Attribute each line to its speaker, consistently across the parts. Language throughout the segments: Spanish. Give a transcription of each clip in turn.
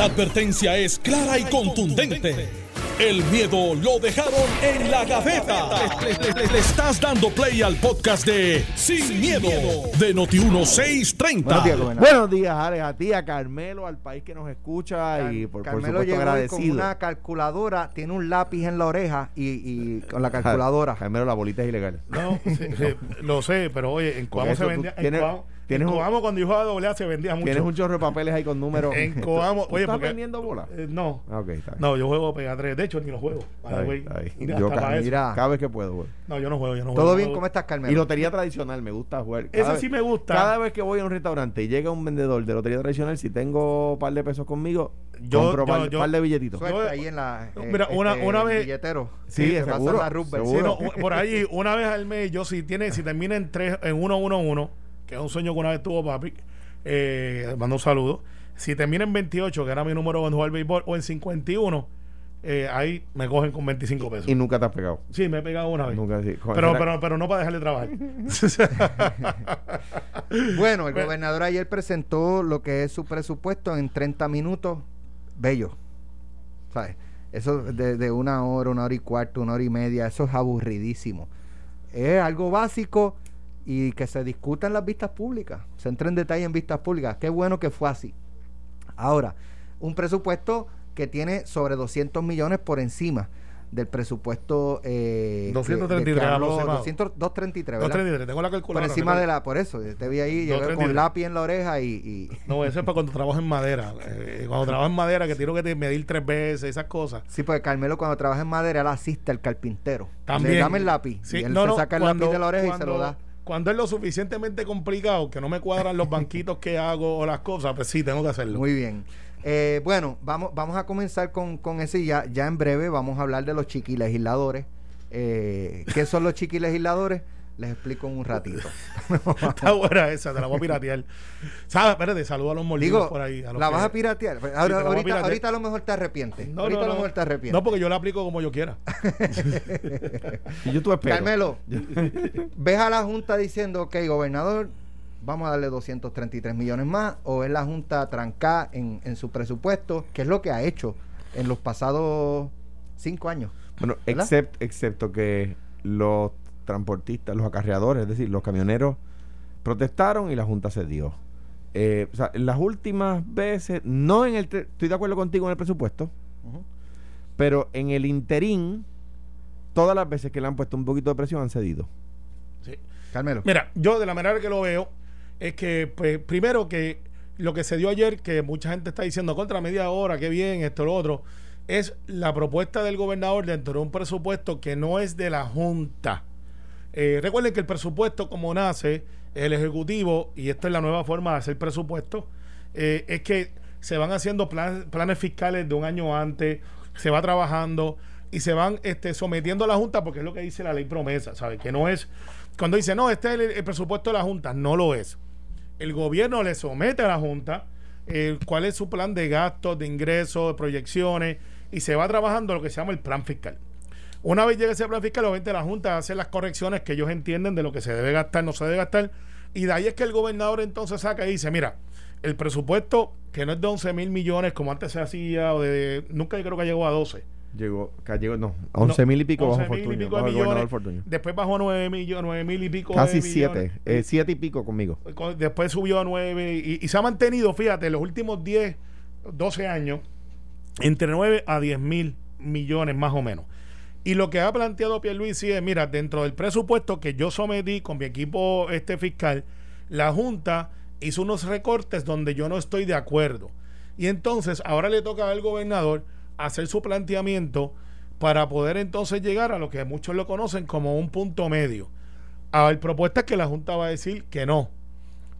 Speaker 1: La advertencia es clara y contundente. El miedo lo dejaron en la gaveta. Le, le- le- le estás dando play al podcast de Sin, miedo, de Noti1630.
Speaker 2: Buenos días, gobernador.
Speaker 3: Buenos días, Alex, a ti, a Carmelo, al país que nos escucha y por, por
Speaker 2: Carmelo
Speaker 3: supuesto
Speaker 2: llegó hoy
Speaker 3: agradecido.
Speaker 2: con una calculadora, tiene un lápiz en la oreja y, y con la calculadora.
Speaker 3: Carmelo, la bolita es ilegal.
Speaker 4: No, sí, sí, lo sé, pero oye, en
Speaker 3: Porque
Speaker 4: Coamo
Speaker 3: eso
Speaker 4: se vendía. En
Speaker 3: tienes
Speaker 4: en
Speaker 3: un-
Speaker 4: Coamo cuando yo jugaba doble A se vendía mucho.
Speaker 3: Tienes un chorro de papeles ahí con números.
Speaker 4: En Coamo,
Speaker 3: ¿Tú
Speaker 4: oye,
Speaker 3: ¿Estás
Speaker 4: porque-
Speaker 3: vendiendo bola?
Speaker 4: Eh, no.
Speaker 3: Ah, ok, está bien.
Speaker 4: No, yo juego Pega 3. De hecho, ni lo juego. Mira,
Speaker 3: Yo ca-
Speaker 2: mira.
Speaker 3: Cada vez que puedo, güey.
Speaker 4: No, yo no juego, yo no juego.
Speaker 2: ¿Todo bien? ¿Cómo estás, Carmelo?
Speaker 3: Y lotería tradicional, me gusta jugar.
Speaker 4: Ese
Speaker 3: Cada
Speaker 4: sí
Speaker 3: vez-
Speaker 4: me gusta.
Speaker 3: Cada vez que voy a un restaurante y llega un vendedor de lotería tradicional, si tengo un par de pesos conmigo,
Speaker 4: Yo-
Speaker 3: compro un
Speaker 4: yo-
Speaker 3: par,
Speaker 4: yo-
Speaker 3: par de billetitos.
Speaker 4: Yo-
Speaker 2: ahí en la. eh,
Speaker 4: Mira, una- una vez-
Speaker 2: Billetero.
Speaker 3: Sí,
Speaker 2: pasas
Speaker 3: seguro,
Speaker 2: la Roosevelt.
Speaker 4: Sí,
Speaker 3: seguro.
Speaker 4: no, por ahí, una vez al mes, yo si tiene, si termina en 3, en 1-1-1, que es un sueño que una vez tuvo papi, eh, mando un saludo. Si termina en 28, que era mi número en jugar béisbol, o en 51, eh, ahí me cogen con 25 pesos.
Speaker 3: Y nunca te has pegado.
Speaker 4: Sí, me he pegado una vez.
Speaker 3: Nunca, sí.
Speaker 4: Pero, pero, pero no para dejar de trabajar.
Speaker 2: Bueno, el
Speaker 4: Bueno.
Speaker 2: gobernador ayer presentó lo que es su presupuesto en 30 minutos. Bello. ¿Sabes? Eso de, de una hora, una hora y cuarto, una hora y media, eso es aburridísimo. Es algo básico y que se discuta en las vistas públicas. Se entra en detalle en vistas públicas. Qué bueno que fue así. Ahora, un presupuesto que tiene sobre 200 millones por encima del presupuesto eh, que-
Speaker 4: 233
Speaker 2: de
Speaker 4: aproximado.
Speaker 2: 200 233, ¿verdad?
Speaker 4: 233, tengo la
Speaker 2: por
Speaker 4: calculadora.
Speaker 2: encima
Speaker 4: recuerda.
Speaker 2: de la, por eso, te vi ahí, llegué
Speaker 4: 233.
Speaker 2: con lápiz en la oreja y, y-
Speaker 4: No, eso es para cuando trabajo en madera. Eh, cuando trabajo en madera, que tengo que te- medir tres veces, esas cosas.
Speaker 2: sí, porque Carmelo cuando trabaja en madera, él asiste al carpintero.
Speaker 4: También.
Speaker 2: Le dame el lápiz.
Speaker 4: Sí,
Speaker 2: y él
Speaker 4: no,
Speaker 2: se
Speaker 4: no,
Speaker 2: saca el
Speaker 4: cuando-
Speaker 2: lápiz de la oreja y se lo da.
Speaker 4: Cuando es lo suficientemente complicado, que no me cuadran los banquitos que hago o las cosas, pues sí, tengo que hacerlo.
Speaker 2: Muy bien. Eh, bueno, vamos, vamos a comenzar con, con ese ya, ya en breve vamos a hablar de los chiquilegisladores. Eh, ¿Qué son los chiquilegisladores? Les explico en un ratito.
Speaker 4: Está buena esa, te la voy a piratear. ¿Sabes? Espérate, saludo a los mordidos
Speaker 2: Digo,
Speaker 4: por ahí. a los
Speaker 2: la
Speaker 4: que-
Speaker 2: vas a piratear. Ahora-
Speaker 4: te la voy a
Speaker 2: ahorita,
Speaker 4: piratear.
Speaker 2: ahorita a lo mejor te arrepientes.
Speaker 4: No,
Speaker 2: ahorita
Speaker 4: no,
Speaker 2: a lo mejor te arrepientes.
Speaker 4: No, porque yo la aplico como yo quiera.
Speaker 3: Y yo tú espero.
Speaker 2: Carmelo, ¿ves a la Junta diciendo, ok, gobernador, vamos a darle 233 millones más? ¿O es la Junta trancada en, en su presupuesto? que es lo que ha hecho en los pasados cinco años?
Speaker 3: Bueno, except- excepto que los transportistas, los acarreadores, es decir, los camioneros protestaron y la Junta cedió. Eh, o sea, en las últimas veces, no en el... Estoy de acuerdo contigo en el presupuesto, pero en el interín, todas las veces que le han puesto un poquito de presión han cedido.
Speaker 4: Sí.
Speaker 2: Carmelo.
Speaker 4: Mira, yo de la manera que lo veo es que, pues, primero que lo que se dio ayer, que mucha gente está diciendo contra media hora, qué bien, esto, lo otro, es la propuesta del gobernador dentro de un presupuesto que no es de la Junta. Eh, recuerden que el presupuesto, como nace el Ejecutivo, y esta es la nueva forma de hacer presupuesto, eh, es que se van haciendo plan- planes fiscales de un año antes, se va trabajando y se van este, sometiendo a la Junta, porque es lo que dice la ley promesa, ¿sabes? Que no es, cuando dice, no, este es el, el presupuesto de la Junta, no lo es. El gobierno le somete a la Junta eh, cuál es su plan de gastos, de ingresos, de proyecciones, y se va trabajando lo que se llama el plan fiscal. Una vez llegue ese plan fiscal, obviamente la Junta hace las correcciones que ellos entienden de lo que se debe gastar, no se debe gastar. Y de ahí es que el gobernador entonces saca y dice, mira, el presupuesto que no es de 11 mil millones como antes se hacía, o de, nunca yo creo que llegó a 12.
Speaker 3: Llegó, que llegó, no, a 11 mil y pico bajo
Speaker 4: 11 mil y
Speaker 3: Fortunio,
Speaker 4: pico de
Speaker 3: bajo el
Speaker 4: millones.
Speaker 3: Fortunio.
Speaker 4: Después bajó a 9 millones, 9 mil y pico
Speaker 3: Casi
Speaker 4: de millones.
Speaker 3: 7, eh, 7 y pico conmigo.
Speaker 4: Con- Después subió a 9 y, y se ha mantenido, fíjate, los últimos 10, 12 años, entre 9 a 10 mil millones más o menos. Y lo que ha planteado Pierluisi es, mira, dentro del presupuesto que yo sometí con mi equipo este fiscal, la Junta hizo unos recortes donde yo no estoy de acuerdo. Y entonces ahora le toca al gobernador hacer su planteamiento para poder entonces llegar a lo que muchos lo conocen como un punto medio. A la propuesta es que la Junta va a decir que no.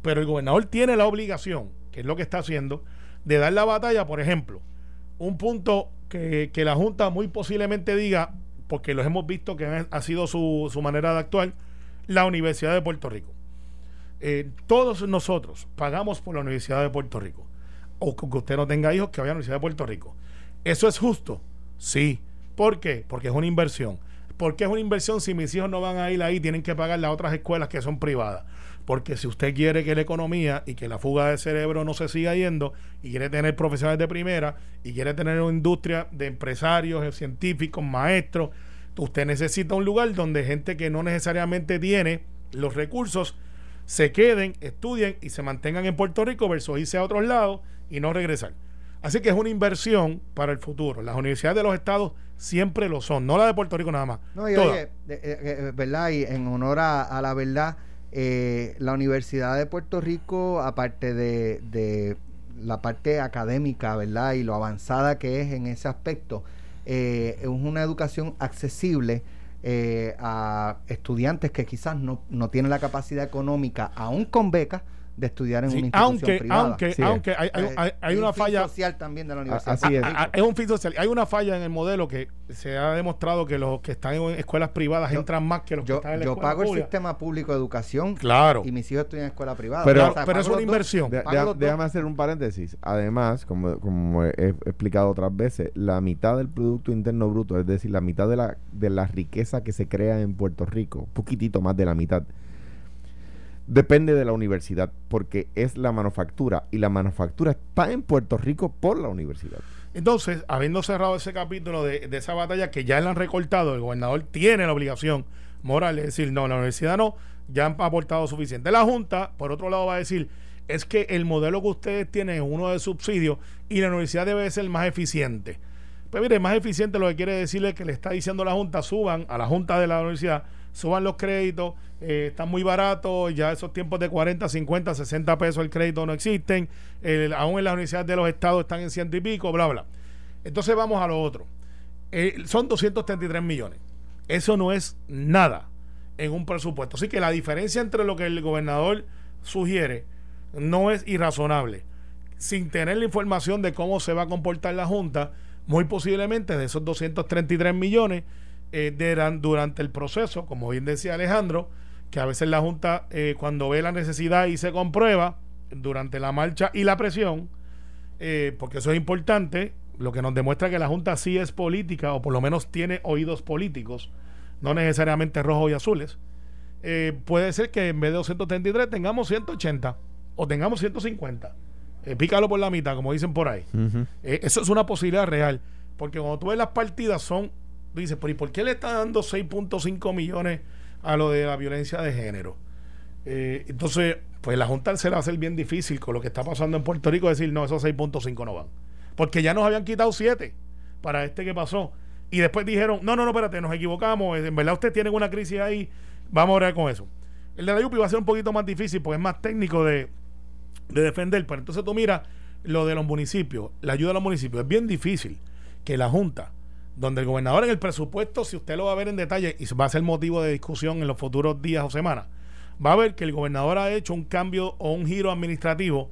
Speaker 4: Pero el gobernador tiene la obligación, que es lo que está haciendo, de dar la batalla, por ejemplo, un punto que, que la Junta muy posiblemente diga, porque los hemos visto que ha, sido su, su manera de actuar, la Universidad de Puerto Rico. Eh, todos nosotros pagamos por la Universidad de Puerto Rico. O que usted no tenga hijos que vayan a la Universidad de Puerto Rico. ¿Eso es justo? Sí. ¿Por qué? Porque es una inversión. ¿Por qué es una inversión si mis hijos no van a ir ahí? Tienen que pagar las otras escuelas que son privadas. Porque si usted quiere que la economía y que la fuga de cerebro no se siga yendo y quiere tener profesionales de primera y quiere tener una industria de empresarios, eh, científicos, maestros, usted necesita un lugar donde gente que no necesariamente tiene los recursos se queden, estudien y se mantengan en Puerto Rico versus irse a otros lados y no regresar. Así que es una inversión para el futuro. Las universidades de los estados siempre lo son, no la de Puerto Rico nada más.
Speaker 2: No, y oye, ¿verdad? Y en honor a, la verdad, eh, la Universidad de Puerto Rico, aparte de, de, la parte académica, ¿verdad? Y lo avanzada que es en ese aspecto, eh, es una educación accesible eh, a estudiantes que quizás no, no tienen la capacidad económica, aún con becas, de estudiar en una institución
Speaker 4: aunque,
Speaker 2: privada.
Speaker 4: Aunque, aunque hay, hay, hay, una falla
Speaker 2: social también de la universidad.
Speaker 3: Así es.
Speaker 4: es un fin social. Hay una falla en el modelo que se ha demostrado que los que están en escuelas privadas entran más que los
Speaker 2: que
Speaker 4: están en la
Speaker 2: Yo pago
Speaker 4: el
Speaker 2: sistema público de educación.
Speaker 4: Claro.
Speaker 2: Y mis hijos estudian en escuela privada.
Speaker 4: Pero, pero es una inversión.
Speaker 3: déjame hacer un paréntesis. Además, como, como he explicado otras veces, la mitad del Producto Interno Bruto, es decir, la mitad de la, de la riqueza que se crea en Puerto Rico, poquitito más de la mitad, depende de la universidad, porque es la manufactura y la manufactura está en Puerto Rico por la universidad.
Speaker 4: Entonces, habiendo cerrado ese capítulo de, esa batalla que ya la han recortado, el gobernador tiene la obligación moral de decir, no, la universidad no, ya han aportado suficiente. La Junta, por otro lado, va a decir, es que el modelo que ustedes tienen es uno de subsidio y la universidad debe ser más eficiente. Pues mire, más eficiente lo que quiere decirle que le está diciendo la Junta, suban a la Junta de la universidad, suban los créditos, eh, están muy baratos, ya esos tiempos de 40, 50, 60 pesos el crédito no existen, aún en las universidades de los estados están en ciento y pico, bla, bla. Entonces vamos a lo otro. Eh, son 233 millones. Eso no es nada en un presupuesto. Así que la diferencia entre lo que el gobernador sugiere no es irrazonable. Sin tener la información de cómo se va a comportar la Junta, muy posiblemente de esos 233 millones eh, durante el proceso, como bien decía Alejandro, que a veces la Junta eh, cuando ve la necesidad y se comprueba durante la marcha y la presión, eh, porque eso es importante, lo que nos demuestra que la Junta sí es política o por lo menos tiene oídos políticos, no necesariamente rojos y azules, puede ser que en vez de 233 tengamos 180 o tengamos 150. pícalo por la mitad, como dicen por ahí. eso es una posibilidad real, porque cuando tú ves las partidas son dice, ¿por, ¿y por qué le está dando 6.5 millones a lo de la violencia de género? Eh, entonces, pues la Junta se le va a hacer bien difícil con lo que está pasando en Puerto Rico decir, no, esos 6.5 no van. Porque ya nos habían quitado 7 para este que pasó. Y después dijeron, no, no, no, espérate, nos equivocamos, en verdad usted tiene una crisis ahí, vamos a orar con eso. El de la UPI va a ser un poquito más difícil porque es más técnico de, de defender, pero entonces tú mira lo de los municipios, la ayuda a los municipios, es bien difícil que la Junta donde el gobernador en el presupuesto, si usted lo va a ver en detalle y va a ser motivo de discusión en los futuros días o semanas, va a ver que el gobernador ha hecho un cambio o un giro administrativo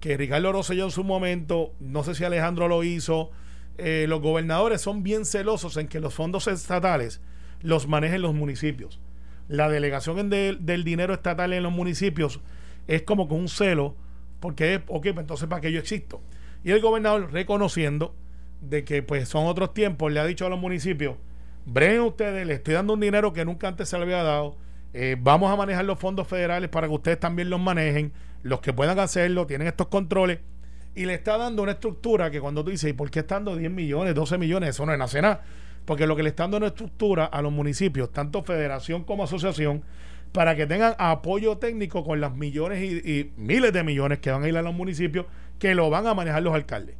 Speaker 4: que Ricardo Rosselló en su momento, no sé si Alejandro lo hizo, eh, los gobernadores son bien celosos en que los fondos estatales los manejen los municipios. La delegación del dinero estatal en los municipios es como con un celo, porque es, ok, pues entonces para qué yo existo. Y el gobernador reconociendo de que pues son otros tiempos, le ha dicho a los municipios, breguen ustedes, le estoy dando un dinero que nunca antes se le había dado, eh, vamos a manejar los fondos federales para que ustedes también los manejen, los que puedan hacerlo, tienen estos controles, y le está dando una estructura que cuando tú dices, ¿y por qué está dando 10 millones, 12 millones? Eso no es nada. Porque lo que le está dando una estructura a los municipios, tanto federación como asociación, para que tengan apoyo técnico con las millones y, y miles de millones que van a ir a los municipios, que lo van a manejar los alcaldes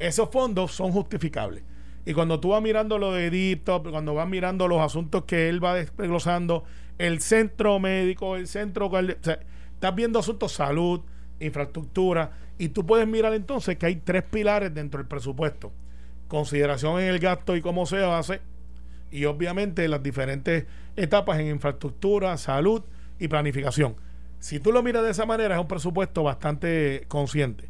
Speaker 4: esos fondos son justificables. Y cuando tú vas mirando lo de Edipto, cuando vas mirando los asuntos que él va desglosando, el centro médico, el centro... O estás viendo asuntos salud, infraestructura, y tú puedes mirar entonces que hay tres pilares dentro del presupuesto. Consideración en el gasto y cómo se hace, y obviamente las diferentes etapas en infraestructura, salud y planificación. Si tú lo miras de esa manera, es un presupuesto bastante consciente.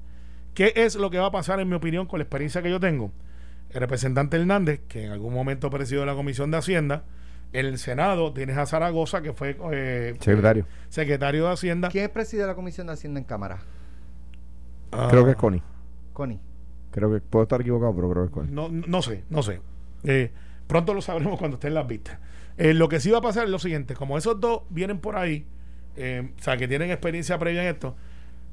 Speaker 4: ¿Qué es lo que va a pasar, en mi opinión, con la experiencia que yo tengo? El representante Hernández, que en algún momento presidió la Comisión de Hacienda, en el Senado tienes a Zaragoza, que fue
Speaker 3: eh, secretario.
Speaker 4: secretario de Hacienda.
Speaker 2: ¿Quién preside la Comisión de Hacienda en Cámara?
Speaker 3: Ah. creo que es Connie.
Speaker 2: Connie.
Speaker 3: Creo que puedo estar equivocado, pero creo que es Connie.
Speaker 4: No, no sé, no sé. Eh, pronto lo sabremos cuando estén las vistas. Eh, lo que sí va a pasar es lo siguiente, como esos dos vienen por ahí, eh, o sea, que tienen experiencia previa en esto,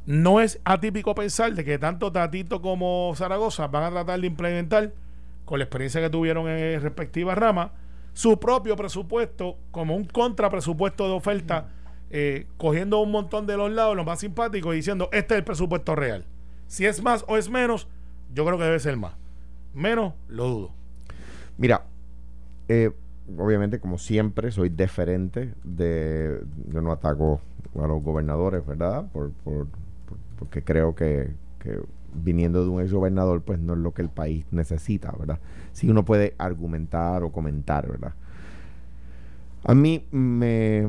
Speaker 4: no es atípico pensar de que tanto Tatito como Zaragoza van a tratar de implementar, con la experiencia que tuvieron en respectivas ramas, su propio presupuesto como un contrapresupuesto de oferta, eh, cogiendo un montón de los lados, lo más simpático, y diciendo, este es el presupuesto real. Si es más o es menos, yo creo que debe ser más. Menos, lo dudo.
Speaker 3: Mira, eh, obviamente, como siempre, soy deferente de. Yo no ataco a los gobernadores, ¿verdad? Por, por- por- porque creo que, que viniendo de un ex gobernador, pues no es lo que el país necesita, ¿verdad? Sí uno puede argumentar o comentar, ¿verdad? A mí me,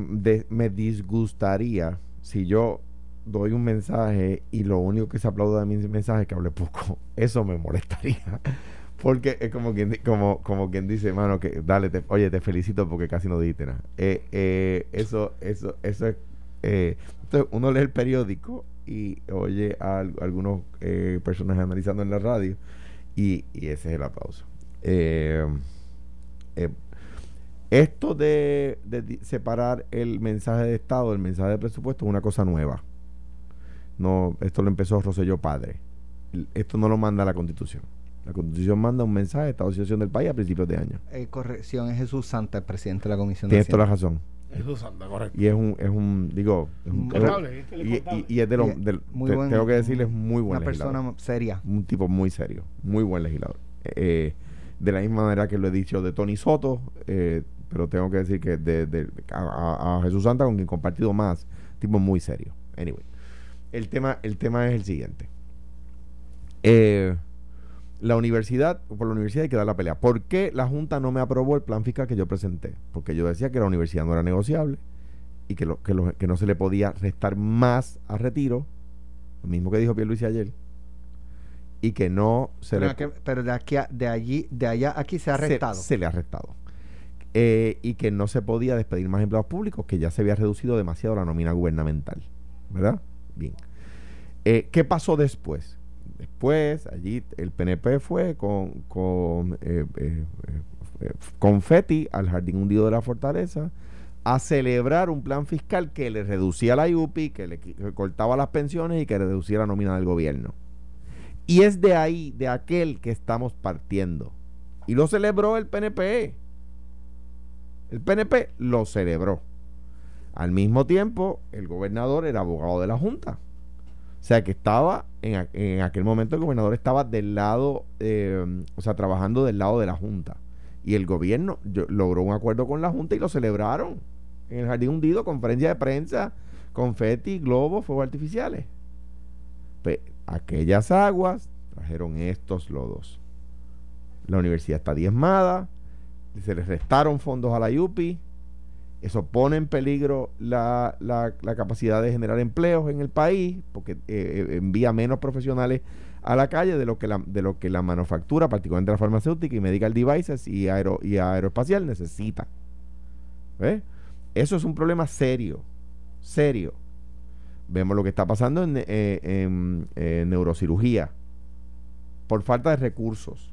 Speaker 3: me disgustaría si yo doy un mensaje y lo único que se aplauda de mi mensaje es que hable poco. Eso me molestaría. Porque es como quien, como, como quien dice, mano, que dale, oye, te felicito porque casi no dijiste nada. Eh, eh, eso, eso, eso es. eh, entonces uno lee el periódico y oye a, al- algunos eh, personajes analizando en la radio y, y ese es el aplauso. Eh, eh, esto de, separar el mensaje de Estado del mensaje de presupuesto es una cosa nueva. No, esto lo empezó Roselló Padre. Esto no lo manda la Constitución. La Constitución manda un mensaje de Estado de Situación del país a principios de año.
Speaker 2: Eh, corrección, es Jesús Santa, el presidente de la Comisión
Speaker 3: Tienes
Speaker 2: de
Speaker 3: toda la razón.
Speaker 4: Eso es anda, correcto.
Speaker 3: Y es un, es un digo, es un-
Speaker 4: Contable, es que él es
Speaker 3: y,
Speaker 4: contable.
Speaker 3: y- y es de los,
Speaker 2: Y-
Speaker 3: del-
Speaker 2: muy
Speaker 3: te-
Speaker 2: buen-
Speaker 3: tengo que decirle, es muy buen
Speaker 2: Una
Speaker 3: legislador.
Speaker 2: persona seria.
Speaker 3: un tipo muy serio, muy buen legislador. Eh, de la misma manera que lo he dicho de Tony Soto, eh, pero tengo que decir que de, de- a, a- a Jesús Santa, con quien he compartido más, tipo muy serio. Anyway, el tema, el tema es el siguiente. Eh, la universidad, por la universidad hay que dar la pelea. ¿Por qué la Junta no me aprobó el plan fiscal que yo presenté? Porque yo decía que la universidad no era negociable y que, lo, que, lo- que no se le podía restar más a retiro, lo mismo que dijo Pierluisi ayer, y que no se
Speaker 2: Pero,
Speaker 3: le...
Speaker 2: pero de aquí a- de allí, de allá aquí se ha
Speaker 3: se-
Speaker 2: arrestado.
Speaker 3: Se, le ha arrestado. Eh, y que no se podía despedir más empleados públicos, que ya se había reducido demasiado la nómina gubernamental. ¿Verdad? Bien. Eh, ¿Qué pasó después? Después, allí el PNP fue con, con eh, eh, eh, al jardín hundido de la fortaleza a celebrar un plan fiscal que le reducía la IUPI, que le cortaba las pensiones y que reducía la nómina del gobierno. Y es de ahí, de aquel que estamos partiendo. Y lo celebró el PNP. El PNP lo celebró. Al mismo tiempo, el gobernador era abogado de la Junta. Sea que estaba, en, aquel momento el gobernador estaba del lado, eh, o sea, trabajando del lado de la Junta. Y el gobierno logró un acuerdo con la Junta y lo celebraron. En el Jardín Hundido, conferencia de prensa, confeti, globos, fuegos artificiales. Pe- aquellas aguas trajeron estos lodos. La universidad está diezmada, se les restaron fondos a la IUPI, eso pone en peligro la, la- capacidad de generar empleos en el país, porque eh, eh, envía menos profesionales a la calle de lo que la, de lo que la manufactura, particularmente la farmacéutica y medical devices y, aero, y aeroespacial necesita. ¿Ves? Eso es un problema serio, serio. Vemos lo que está pasando en, en, eh, neurocirugía por falta de recursos.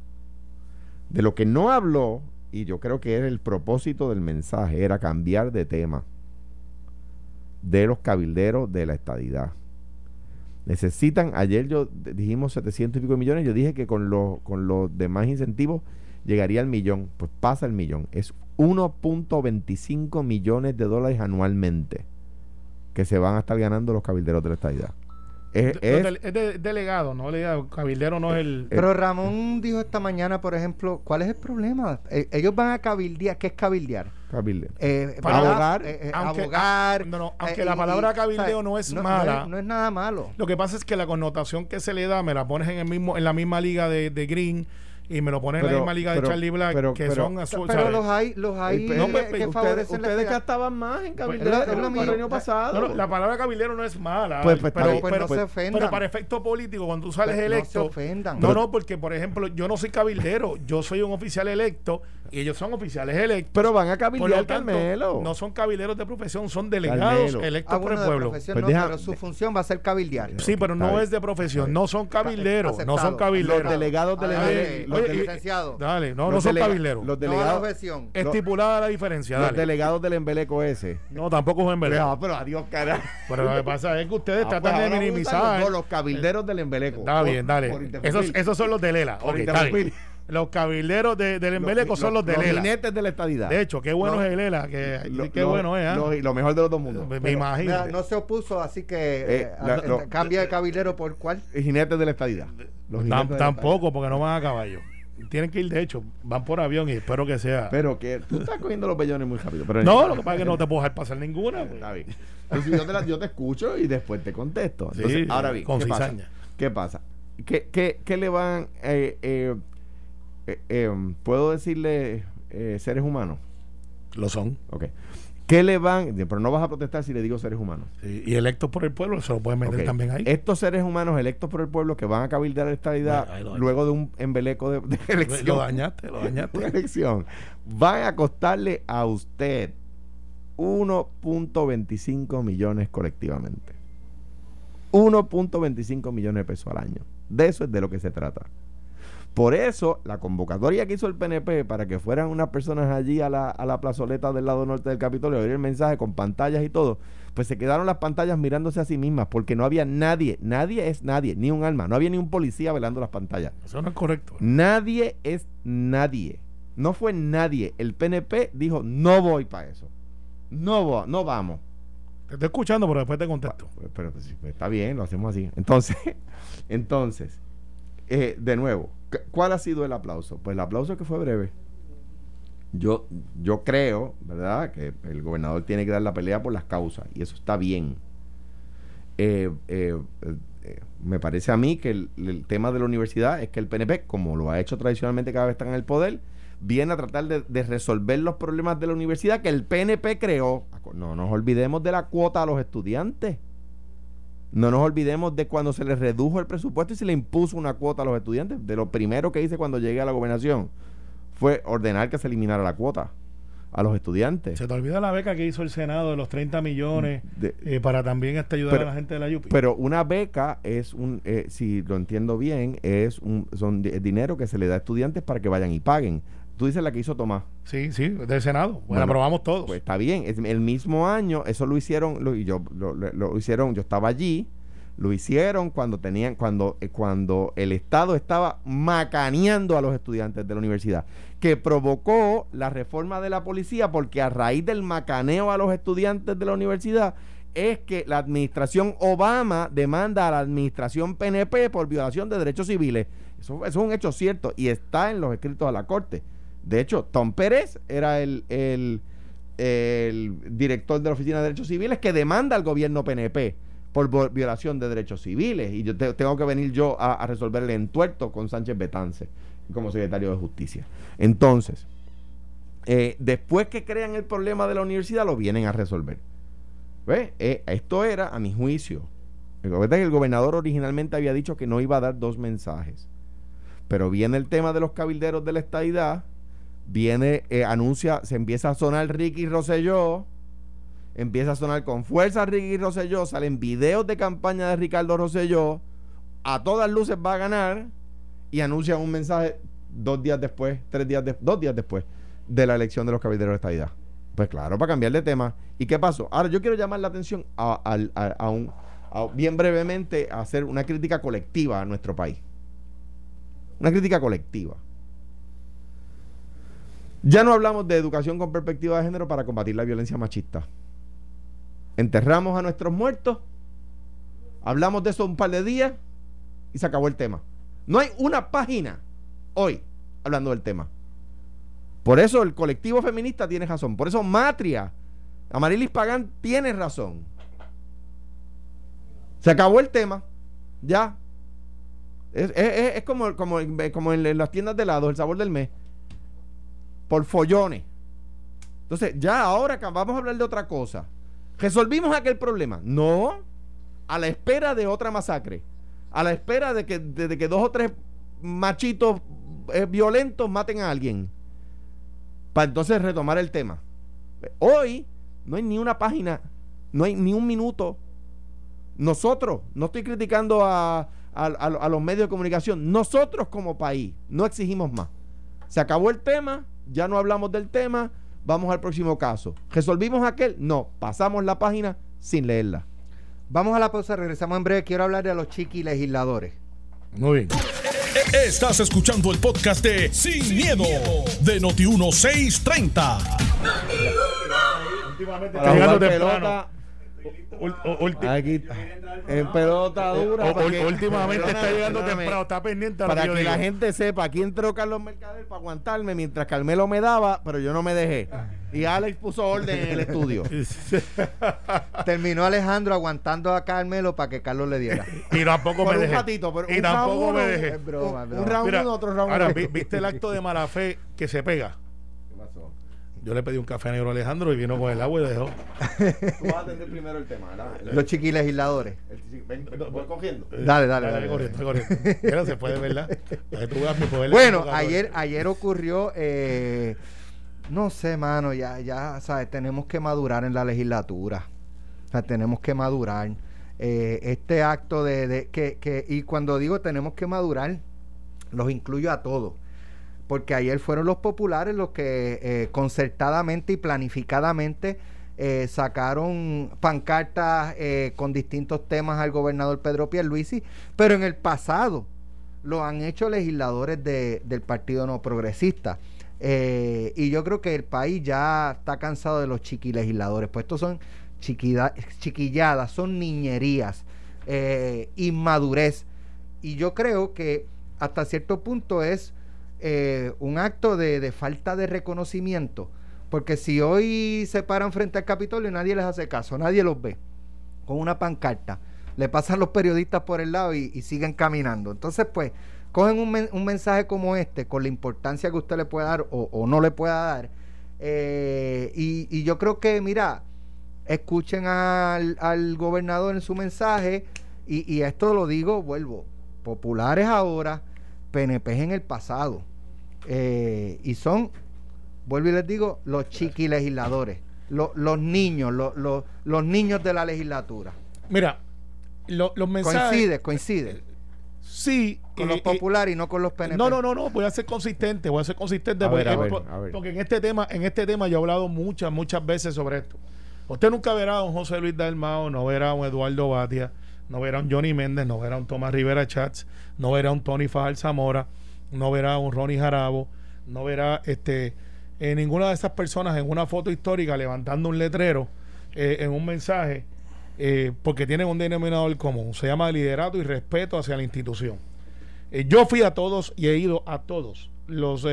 Speaker 3: De lo que no habló, y yo creo que era el propósito del mensaje, era cambiar de tema de los cabilderos de la estadidad. Necesitan, ayer yo dijimos 700 y pico millones, yo dije que con los, con los demás incentivos llegaría al millón, pues pasa el millón. Es 1.25 millones de dólares anualmente que se van a estar ganando los cabilderos de la estadidad. Es,
Speaker 4: De-
Speaker 3: es-
Speaker 4: de- es de- delegado, no delegado. Cabildero no es el.
Speaker 2: Pero Ramón dijo esta mañana, por ejemplo, ¿cuál es el problema? Eh, ellos van a cabildear. ¿Qué es cabildear? Eh,
Speaker 4: Para
Speaker 2: ¿verdad?
Speaker 3: abogar,
Speaker 2: Eh, eh,
Speaker 4: aunque-
Speaker 2: abogar.
Speaker 4: no, no, aunque
Speaker 2: eh,
Speaker 4: la palabra
Speaker 2: y,
Speaker 4: cabildeo no es
Speaker 2: No
Speaker 4: mala.
Speaker 2: es- No, es nada malo.
Speaker 4: Lo que pasa es que la connotación que se le da me la pones en el mismo en la misma liga de, de Green y me lo pones en la misma liga
Speaker 3: pero-
Speaker 4: de Charlie Black
Speaker 3: pero-
Speaker 4: que
Speaker 3: pero-
Speaker 4: son azul,
Speaker 2: Pero
Speaker 4: ¿sabes?
Speaker 2: los hay, los hay
Speaker 4: no,
Speaker 2: que-
Speaker 4: pe- pe-
Speaker 2: que
Speaker 3: ustedes
Speaker 2: favorecen
Speaker 3: ustedes gastaban más en
Speaker 2: es
Speaker 3: cabildero el año pasado.
Speaker 4: No, no, la palabra cabildero no es mala.
Speaker 3: Pues- pues,
Speaker 4: pero,
Speaker 2: pues
Speaker 4: pero,
Speaker 2: no se ofendan.
Speaker 4: pero para efecto político, cuando tú sales
Speaker 2: Pues no
Speaker 4: electo.
Speaker 2: se ofendan.
Speaker 4: No, no, porque por ejemplo, yo no soy cabildero, yo soy un oficial electo y ellos son oficiales electos.
Speaker 3: Pero van a cabildear Carmelo.
Speaker 4: no son cabilderos de profesión, son delegados
Speaker 3: Carmelo.
Speaker 4: electos
Speaker 2: Ah,
Speaker 4: por el
Speaker 2: de
Speaker 4: pueblo.
Speaker 2: profesión
Speaker 3: Pues
Speaker 2: no,
Speaker 3: deja-
Speaker 2: pero su
Speaker 3: de-
Speaker 2: función va a ser cabildear.
Speaker 4: Sí, pero no
Speaker 3: bien.
Speaker 4: es de profesión, no son cabilderos, no son cabilderos.
Speaker 3: Los delegados del ML
Speaker 2: eh,
Speaker 3: los Los
Speaker 4: Oye, y-
Speaker 2: licenciado.
Speaker 4: Dale, no, no son cabileros.
Speaker 3: los
Speaker 2: no
Speaker 3: delegados,
Speaker 2: objeción.
Speaker 4: Estipulada la diferencia,
Speaker 3: los delegados del embeleco ese.
Speaker 4: No, tampoco es en verdad.
Speaker 3: Ah, pero adiós, carajo.
Speaker 4: Pero lo que pasa es que ustedes
Speaker 3: Ah,
Speaker 4: tratan
Speaker 3: pues
Speaker 4: de minimizar.
Speaker 3: los, los cabilderos del embeleco.
Speaker 4: Está bien, dale. Esos, esos son los de Lela.
Speaker 3: Por
Speaker 4: Ok, está bien. Los cabilderos de- del embeleco son los de
Speaker 3: Los
Speaker 4: Lela.
Speaker 3: jinetes de la estadidad.
Speaker 4: De hecho, qué bueno
Speaker 3: Los-
Speaker 4: es el Lela. Que,
Speaker 3: Lo-
Speaker 4: qué
Speaker 3: lo-
Speaker 4: bueno es, ¿ah?
Speaker 3: lo, lo mejor de los dos mundos.
Speaker 4: Me, me imagino.
Speaker 2: no se opuso, así que
Speaker 3: Eh,
Speaker 2: eh,
Speaker 3: la-
Speaker 2: a-
Speaker 3: lo-
Speaker 2: cambia de cabildero por cuál.
Speaker 3: Jinetes de la estadidad. Los jinetes
Speaker 4: Tam-
Speaker 3: de la
Speaker 4: tampoco, porque no van a caballo. Tienen que ir, de hecho, van por avión y espero que sea.
Speaker 3: Pero que tú estás cogiendo los bellones muy rápido. Pero
Speaker 4: no, lo que pasa es que no te puedo dejar pasar ninguna. pues.
Speaker 3: Está bien. Entonces yo te, la- yo te escucho y después te contesto.
Speaker 4: Sí,
Speaker 3: Entonces, ahora bien,
Speaker 4: con
Speaker 3: ¿qué pasa?
Speaker 4: cizaña.
Speaker 3: ¿Qué pasa? ¿Qué, qué, qué le van... eh, eh, eh, eh, ¿Puedo decirle eh, seres humanos?
Speaker 4: Lo son.
Speaker 3: Ok. ¿Qué le van... Pero no vas a protestar si le digo seres humanos.
Speaker 4: Sí, Y electos por el pueblo, se lo pueden meter también ahí.
Speaker 3: Estos seres humanos electos por el pueblo que van a cabildear la
Speaker 4: Bueno, ahí lo-
Speaker 3: luego de un embeleco de, de elección.
Speaker 4: lo dañaste, lo
Speaker 3: una
Speaker 4: dañaste.
Speaker 3: elección. Van a costarle a usted 1.25 millones colectivamente. 1.25 millones de pesos al año. De eso es de lo que se trata. Por eso, la convocatoria que hizo el PNP para que fueran unas personas allí a la, a la plazoleta del lado norte del Capitolio a oír el mensaje con pantallas y todo, pues se quedaron las pantallas mirándose a sí mismas porque no había nadie, nadie es nadie, ni un alma, no había ni un policía velando las pantallas.
Speaker 4: Eso no es correcto.
Speaker 3: Nadie es nadie. No fue nadie. El PNP dijo, no voy para eso. No, voy, no vamos.
Speaker 4: Te estoy escuchando, pero después te contesto.
Speaker 3: Pero pues, está bien, lo hacemos así. Entonces, entonces, eh, de nuevo, cu- ¿cuál ha sido el aplauso? Pues el aplauso que fue breve. Yo, yo creo, ¿verdad?, que el gobernador tiene que dar la pelea por las causas, y eso está bien. Eh, eh, eh, me parece a mí que el, tema de la universidad es que el PNP, como lo ha hecho tradicionalmente cada vez que está en el poder, viene a tratar de, de resolver los problemas de la universidad que el PNP creó. No nos olvidemos de la cuota a los estudiantes. No nos olvidemos de cuando se les redujo el presupuesto y se le impuso una cuota a los estudiantes. De lo primero que hice cuando llegué a la gobernación fue ordenar que se eliminara la cuota a los estudiantes.
Speaker 4: Se te olvida la beca que hizo el Senado de los 30 millones
Speaker 3: De-
Speaker 4: eh, para también este, ayudar
Speaker 3: Pero-
Speaker 4: a la gente de la UPI.
Speaker 3: Pero una beca es un, eh, si lo entiendo bien, es un son di- dinero que se le da a estudiantes para que vayan y paguen. Tú dices la que hizo Tomás.
Speaker 4: sí, sí, del Senado. Bueno,
Speaker 3: Bueno,
Speaker 4: aprobamos todos.
Speaker 3: Pues está bien. Es- el mismo año, eso lo hicieron, lo, y yo lo, lo- lo hicieron, yo estaba allí, lo hicieron cuando tenían, cuando, eh, cuando el Estado estaba macaneando a los estudiantes de la universidad, que provocó la reforma de la policía, porque a raíz del macaneo a los estudiantes de la universidad, es que la administración Obama demanda a la administración PNP por violación de derechos civiles. Eso, eso es un hecho cierto y está en los escritos de la Corte. De hecho, Tom Pérez era el, director de la Oficina de Derechos Civiles que demanda al gobierno PNP por violación de derechos civiles. Y yo te- tengo que venir yo a, resolver el entuerto con Sánchez Betance como secretario de Justicia. Entonces, eh, después que crean el problema de la universidad, lo vienen a resolver. ¿Ves? Eh, esto era, a mi juicio, el, el gobernador originalmente había dicho que no iba a dar dos mensajes. Pero viene el tema de los cabilderos de la estadidad, viene, eh, anuncia, se empieza a sonar Ricky Rosselló, empieza a sonar con fuerza Ricky Rosselló, salen videos de campaña de Ricardo Rosselló, a todas luces va a ganar y anuncian un mensaje dos días después, tres días dos días después de la elección de los cabilderos de estadidad. Pues claro, para cambiar de tema. ¿Y qué pasó? Ahora yo quiero llamar la atención a, un, bien brevemente a hacer una crítica colectiva a nuestro país. Una crítica colectiva. Ya no hablamos de educación con perspectiva de género para combatir la violencia machista. Enterramos a nuestros muertos, hablamos de eso un par de días y se acabó el tema. No hay una página hoy hablando del tema. Por eso el colectivo feminista tiene razón. Por eso Matria, Amarilis Pagán tiene razón. Se acabó el tema. Ya. Es, como, en- en, las tiendas de helado, el sabor del mes. Por follones. Entonces, ya ahora vamos a hablar de otra cosa. ¿Resolvimos aquel problema? No. A la espera de otra masacre. A la espera de que, de, que dos o tres machitos eh, violentos maten a alguien. Para entonces retomar el tema. Hoy no hay ni una página, no hay ni un minuto. Nosotros, no estoy criticando a- a los medios de comunicación. Nosotros como país no exigimos más. Se acabó el tema, ya no hablamos del tema, vamos al próximo caso. ¿Resolvimos aquel? No, pasamos la página sin leerla.
Speaker 2: Vamos a la pausa, regresamos en breve. Quiero hablar de los chiqui legisladores.
Speaker 4: Muy bien.
Speaker 1: Estás escuchando el podcast de Sin, miedo, de Noti1630.
Speaker 4: Últimamente está llegando
Speaker 3: pelota, aquí está. En pelota dura.
Speaker 4: o-
Speaker 3: para
Speaker 4: ul-
Speaker 3: que-
Speaker 4: últimamente está llegando
Speaker 3: perdóname.
Speaker 4: temprano, está pendiente
Speaker 3: Para
Speaker 4: que
Speaker 3: la gente sepa, aquí entró Carlos Mercader para aguantarme mientras Carmelo me daba, pero yo no me dejé. Y Alex puso orden en el estudio.
Speaker 2: Terminó Alejandro aguantando a Carmelo para que Carlos le diera.
Speaker 4: y tampoco me
Speaker 3: un
Speaker 4: dejé.
Speaker 3: ratito, pero
Speaker 4: y
Speaker 3: un
Speaker 4: tampoco
Speaker 3: round
Speaker 4: me dejé.
Speaker 3: Un round
Speaker 4: Mira,
Speaker 3: uno, otro round
Speaker 4: ahora, ¿viste el acto de mala fe que se pega? Yo le pedí un café negro a Alejandro y vino con el agua y dejó.
Speaker 3: Tú vas a atender primero el tema, ¿verdad?
Speaker 2: Los chiqui legisladores.
Speaker 3: Ven, voy cogiendo.
Speaker 2: Dale, dale, dale.
Speaker 4: corriendo, corriendo. Se puede, ¿verdad? Tú mi poder
Speaker 2: Bueno, ayer, ayer ocurrió, eh, no sé, mano, ya, ya, sabes, tenemos que madurar en la legislatura. O sea, tenemos que madurar. Eh, este acto de, de- que, que, y cuando digo tenemos que madurar, los incluyo a todos. Porque ayer fueron los populares los que eh, concertadamente y planificadamente eh, sacaron pancartas eh, con distintos temas al gobernador Pedro Pierluisi, pero en el pasado lo han hecho legisladores de- del Partido No Progresista. Y yo creo que el país ya está cansado de los chiquilegisladores, pues estos son chiquilladas, son niñerías, inmadurez. Y yo creo que hasta cierto punto es eh, un acto de, de falta de reconocimiento, porque si hoy se paran frente al Capitolio nadie les hace caso, nadie los ve con una pancarta, le pasan los periodistas por el lado y, siguen caminando. Entonces, pues, cogen un, un mensaje como este, con la importancia que usted le pueda dar o, o no le pueda dar, eh, y, y yo creo que, mira, escuchen al, al gobernador en su mensaje, y, y esto lo digo, vuelvo, populares ahora, PNP en el pasado, eh, y son, vuelvo y les digo, los chiqui legisladores, lo- los niños, lo- lo- los niños de la legislatura.
Speaker 4: Mira, lo- los mensajes.
Speaker 2: Coincide, coincide.
Speaker 4: Sí.
Speaker 2: Con
Speaker 4: eh,
Speaker 2: los
Speaker 4: eh,
Speaker 2: populares y no con los PNP.
Speaker 4: No, no, no, no, voy a ser consistente, voy a ser consistente
Speaker 3: A
Speaker 4: porque,
Speaker 3: ver, a ver,
Speaker 4: por-
Speaker 3: a ver.
Speaker 4: porque en este tema, en este tema yo he hablado muchas, muchas veces sobre esto. Usted nunca verá a un José Luis Dalmao, no verá a un Eduardo Batia, no verá un Johnny Méndez, no verá un Tomás Rivera Chats, no verá un Tony Fajal Zamora, no verá un Ronnie Jarabo, no verá este eh, ninguna de esas personas en una foto histórica levantando un letrero eh, en un mensaje eh, porque tienen un denominador común, se llama liderato y respeto hacia la institución. Eh, yo fui a todos y he ido a todos los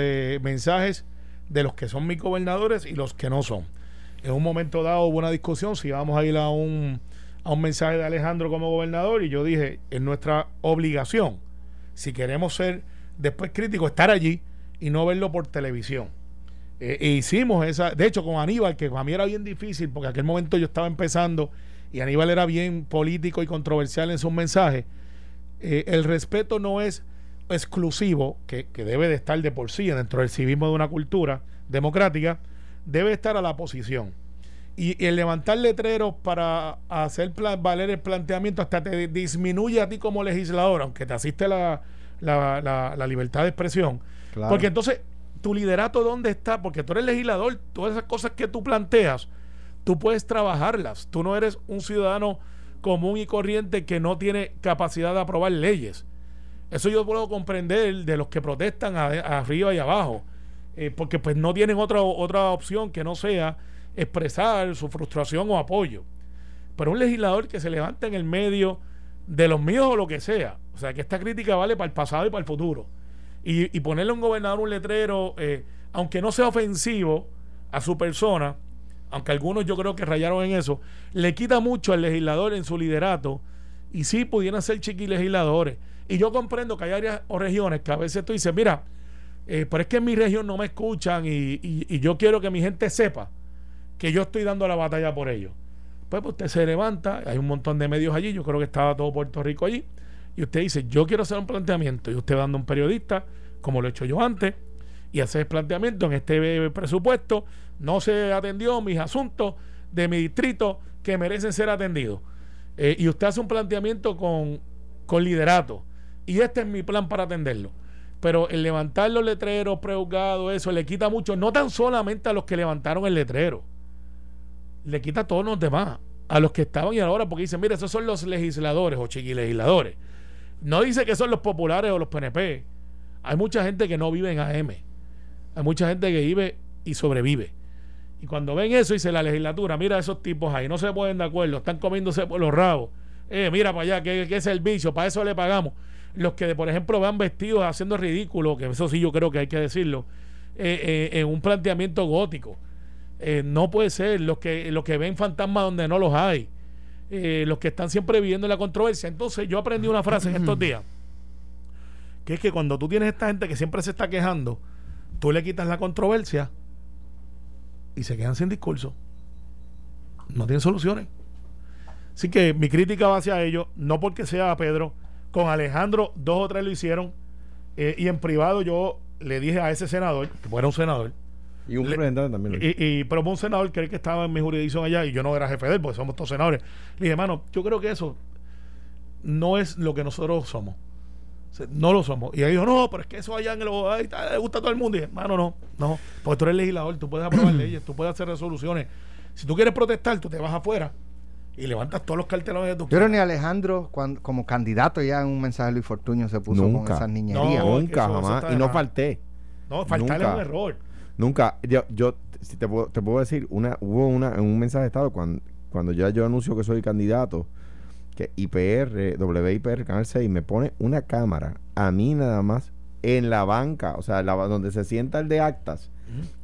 Speaker 4: mensajes de los que son mis gobernadores y los que no son. En un momento dado hubo una discusión si íbamos a ir a un, a un mensaje de Alejandro como gobernador y yo dije, es nuestra obligación, si queremos ser después críticos, estar allí y no verlo por televisión. Eh, e hicimos esa, de hecho con Aníbal, que para mí era bien difícil, porque en aquel momento yo estaba empezando y Aníbal era bien político y controversial en sus mensajes, eh, el respeto no es exclusivo, que, que debe de estar de por sí dentro del civismo de una cultura democrática, debe estar a la posición. Y, el levantar letreros para hacer plan- valer el planteamiento hasta te disminuye a ti como legislador, aunque te asiste la, la, la- la libertad de expresión.
Speaker 2: Claro.
Speaker 4: Porque entonces, tu liderato, ¿dónde está? Porque tú eres legislador, todas esas cosas que tú planteas, tú puedes trabajarlas. Tú no eres un ciudadano común y corriente que no tiene capacidad de aprobar leyes. Eso yo puedo comprender de los que protestan a- arriba y abajo, eh, porque pues no tienen otra, otra opción que no sea expresar su frustración o apoyo. Pero un legislador que se levanta en el medio de los míos o lo que sea, o sea, que esta crítica vale para el pasado y para el futuro. Y, y ponerle a un gobernador un letrero, eh, aunque no sea ofensivo a su persona, aunque algunos yo creo que rayaron en eso, le quita mucho al legislador en su liderato y sí pudieran ser chiquilegisladores. Y yo comprendo que hay áreas o regiones que a veces tú dices, mira, eh, pero es que en mi región no me escuchan y- y yo quiero que mi gente sepa que yo estoy dando la batalla por ellos. Pues, pues usted se levanta, hay un montón de medios allí, yo creo que estaba todo Puerto Rico allí, y usted dice, yo quiero hacer un planteamiento, y usted dando un periodista, como lo he hecho yo antes, y hace el planteamiento en este presupuesto, no se atendió mis asuntos de mi distrito que merecen ser atendidos. Eh, y usted hace un planteamiento con, con liderato. y este es mi plan para atenderlo. Pero el levantar los letreros prejuzgados, eso le quita mucho, no tan solamente a los que levantaron el letrero, le quita todos los demás, a los que estaban y ahora, porque dicen, mira, esos son los legisladores o chiquilegisladores. No dice que son los populares o los PNP. Hay mucha gente que no vive en AM. Hay mucha gente que vive y sobrevive. Y cuando ven eso, dice la legislatura, mira esos tipos ahí, no se pueden de acuerdo, están comiéndose por los rabos. Eh, mira para allá, ¿qué, qué servicio? Para eso le pagamos. Los que, por ejemplo, van vestidos haciendo ridículo, que eso sí yo creo que hay que decirlo, eh, eh, en un planteamiento gótico. Eh, no puede ser. Los que, los que ven fantasmas donde no los hay. Eh, los que están siempre viviendo la controversia. Entonces, yo aprendí una frase en estos días. Que es que cuando tú tienes esta gente que siempre se está quejando, tú le quitas la controversia y se quedan sin discurso. No tienen soluciones. Así que mi crítica va hacia ellos, no porque sea Pedro. Con Alejandro, dos o tres lo hicieron. eh, y en privado yo le dije a ese senador, que era un senador,
Speaker 3: Y un
Speaker 4: Le-
Speaker 3: representante también. lo hizo.
Speaker 4: y, y, pero fue un senador que que estaba en mi jurisdicción allá y yo no era jefe de él, porque somos todos senadores. Le dije, hermano, yo creo que eso no es lo que nosotros somos. O sea, No lo somos. Y él dijo, no, pero es que eso allá en el ahí está, le gusta a todo el mundo. Y dije, hermano, no, no. Porque tú eres legislador, tú puedes aprobar leyes, tú puedes hacer resoluciones. Si tú quieres protestar, tú te vas afuera y levantas todos los cartelones de tu
Speaker 2: Yo creo ni Alejandro, cuan- como candidato ya en un mensaje de Luis Fortuño, se puso
Speaker 3: Nunca.
Speaker 2: con esas niñerías.
Speaker 4: No,
Speaker 3: Nunca, jamás. Y no falté.
Speaker 4: No, faltarle es
Speaker 3: Nunca.
Speaker 4: un error.
Speaker 3: Nunca. Yo, yo si te, puedo, te puedo decir, una, hubo una, en un mensaje de Estado cuando, cuando ya yo anuncio que soy candidato, que IPR, WIPR, Canal 6, me pone una cámara, a mí nada más, en la banca, o sea, la- donde se sienta el de actas.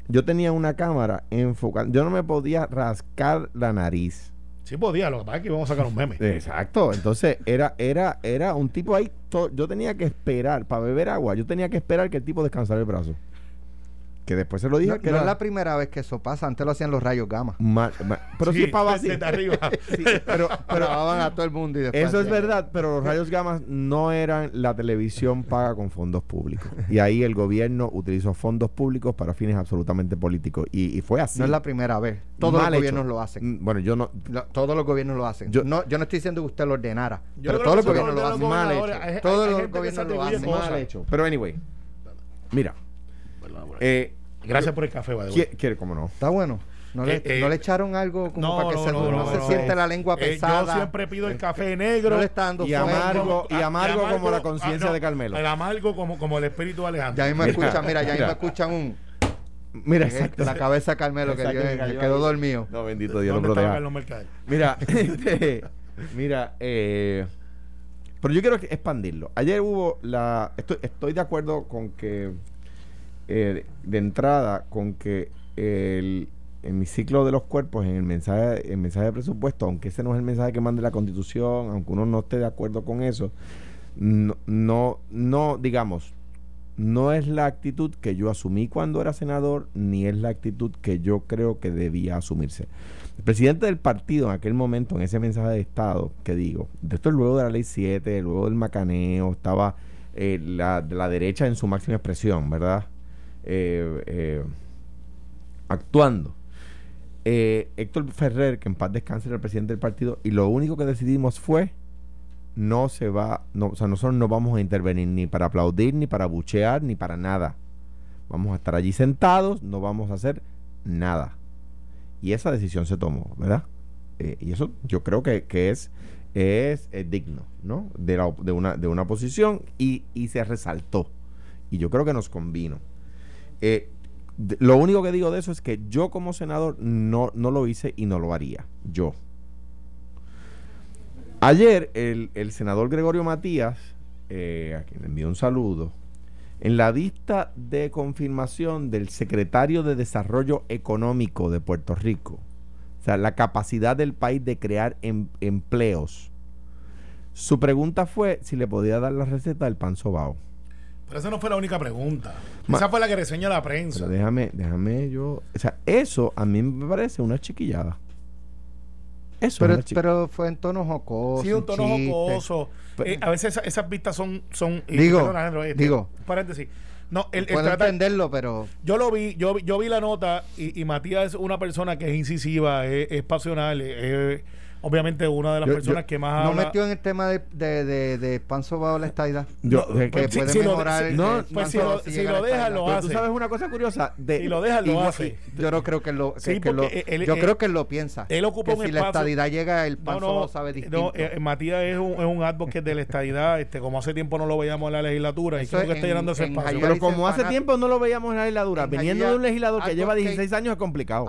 Speaker 3: Yo tenía una cámara enfocada, yo no me podía rascar la nariz.
Speaker 4: Sí podía, lo que pasa es que íbamos a sacar un meme.
Speaker 3: Exacto, entonces era, era, era un tipo ahí, yo tenía que esperar, para beber agua, yo tenía que esperar que el tipo descansara el brazo. Que después se lo dije
Speaker 2: No,
Speaker 3: que
Speaker 2: no
Speaker 3: era
Speaker 2: es la primera vez que eso pasa. Antes lo hacían los rayos gamma.
Speaker 3: ma- ma- pero sí, para
Speaker 4: desde
Speaker 3: vacilar.
Speaker 4: arriba.
Speaker 3: Sí, pero, pero
Speaker 2: a todo el mundo y después.
Speaker 3: eso es verdad, pero los rayos gamma no eran la televisión paga con fondos públicos. Y ahí el gobierno utilizó fondos públicos para fines absolutamente políticos. Y, y fue así.
Speaker 2: No es la primera vez. Todos
Speaker 3: Mal
Speaker 2: los
Speaker 3: hecho.
Speaker 2: gobiernos lo hacen.
Speaker 3: Mm, Bueno, yo no.
Speaker 2: Lo- todos los gobiernos lo hacen.
Speaker 3: Yo-
Speaker 2: no, yo no estoy diciendo que usted lo ordenara,
Speaker 4: Yo
Speaker 2: pero todos los gobiernos
Speaker 4: lo
Speaker 2: hacen.
Speaker 3: Mal hecho.
Speaker 2: Todos los gobiernos lo hacen.
Speaker 3: Mal hecho. Pero anyway, mira. Eh,
Speaker 4: Gracias por el café, way.
Speaker 3: ¿quiere, quiere- cómo no?
Speaker 2: Está bueno. ¿No le,
Speaker 4: Eh, eh,
Speaker 2: no le echaron algo como para que se, no, se siente la lengua
Speaker 4: Eh,
Speaker 2: pesada?
Speaker 4: yo siempre pido el café negro.
Speaker 2: No le está dando
Speaker 3: Y
Speaker 2: fuego.
Speaker 3: amargo, y amargo como la
Speaker 4: ah,
Speaker 3: conciencia
Speaker 4: no,
Speaker 3: de Carmelo.
Speaker 4: El amargo como, como el espíritu de Alejandro.
Speaker 2: Ya mismo
Speaker 3: Mira,
Speaker 2: escuchan, mira, ya mismo
Speaker 3: mira.
Speaker 2: escuchan un...
Speaker 3: Mira, exacto.
Speaker 2: la cabeza de Carmelo que,
Speaker 3: Exacto,
Speaker 2: dio-
Speaker 3: que
Speaker 2: que
Speaker 3: cayó
Speaker 2: quedó
Speaker 3: ahí.
Speaker 2: dormido.
Speaker 3: No, bendito Dios, lo
Speaker 4: ¿Dónde estaba
Speaker 3: proteja. Mira, este, mira, eh, pero yo quiero expandirlo. Ayer hubo la, estoy, estoy de acuerdo con que, eh, de entrada, con que el, en mi ciclo de los cuerpos, en el mensaje, el mensaje de presupuesto, aunque ese no es el mensaje que manda la Constitución, aunque uno no esté de acuerdo con eso, no, no, no digamos, no es la actitud que yo asumí cuando era senador, ni es la actitud que yo creo que debía asumirse. El presidente del partido en aquel momento, en ese mensaje de Estado, que digo, de esto es luego de la ley 7, luego del macaneo, estaba eh, la, la derecha en su máxima expresión, ¿verdad? Eh, eh, actuando. Eh, Héctor Ferrer, que en paz descanse, era el presidente del partido, y lo único que decidimos fue no se va, no, o sea, nosotros no vamos a intervenir ni para aplaudir, ni para buchear, ni para nada. Vamos a estar allí sentados, no vamos a hacer nada. Y esa decisión se tomó, ¿verdad? Y eso yo creo que, que es, es, digno, ¿no? De, de, una, de una posición y, y se resaltó. Y yo creo que nos convino. Eh, lo único que digo de eso es que yo como senador no, no lo hice y no lo haría. Yo. Ayer el, el senador Gregorio Matías, eh, a quien envío un saludo, en la vista de confirmación del secretario de Desarrollo Económico de Puerto Rico, o sea, la capacidad del país de crear em- empleos, su pregunta fue si le podía dar la receta del pan sobao.
Speaker 4: Pero esa no fue la única pregunta.
Speaker 3: Ma-
Speaker 4: esa fue la que reseña la prensa.
Speaker 3: Pero déjame, déjame yo. O sea, eso a mí me parece una chiquillada. Eso
Speaker 2: Pero, pero fue en tono jocoso.
Speaker 4: Sí, un tono
Speaker 2: chiste.
Speaker 4: jocoso.
Speaker 3: Pero-
Speaker 4: Eh, a veces esa- esas vistas son. son
Speaker 2: Digo,
Speaker 4: Alejandro, este,
Speaker 2: digo.
Speaker 4: Paréntesis. No, el, el
Speaker 2: Puedo
Speaker 4: tratar-
Speaker 2: entenderlo, pero
Speaker 4: yo lo vi, yo, vi- yo vi la nota y, y Matías es una persona que es incisiva, es, es pasional, es- es- obviamente una de las
Speaker 3: Yo-
Speaker 4: personas
Speaker 3: yo-
Speaker 4: que más
Speaker 2: No
Speaker 4: habla-
Speaker 2: metió en el tema de, de, de, de pan sobado la estadidad.
Speaker 3: Yo- eh,
Speaker 2: que
Speaker 4: si-
Speaker 2: puede
Speaker 4: si lo-
Speaker 2: mejorar
Speaker 4: si-
Speaker 2: el-
Speaker 3: no,
Speaker 2: el
Speaker 4: pues si lo- si lo deja, lo hace.
Speaker 3: tú sabes una cosa curiosa. De,
Speaker 4: Si lo deja, lo hace.
Speaker 3: y-
Speaker 2: Yo no creo que lo, que,
Speaker 4: Sí,
Speaker 2: que lo-
Speaker 4: porque él-
Speaker 2: yo
Speaker 4: él-
Speaker 2: creo que él lo piensa.
Speaker 4: él ocupa
Speaker 2: que
Speaker 4: un
Speaker 2: si la estadidad llega, el pan
Speaker 4: No, no,
Speaker 2: sabe distinto.
Speaker 4: no eh, Matías es un, es un advocate de la estadidad, este, como hace tiempo no lo veíamos en la legislatura, y creo que
Speaker 2: es
Speaker 4: está
Speaker 2: en-
Speaker 4: llenando ese espacio.
Speaker 3: Pero como hace tiempo no lo veíamos en la legislatura,
Speaker 2: En
Speaker 3: viniendo de un legislador que lleva
Speaker 2: advocate-
Speaker 3: 16 años es complicado.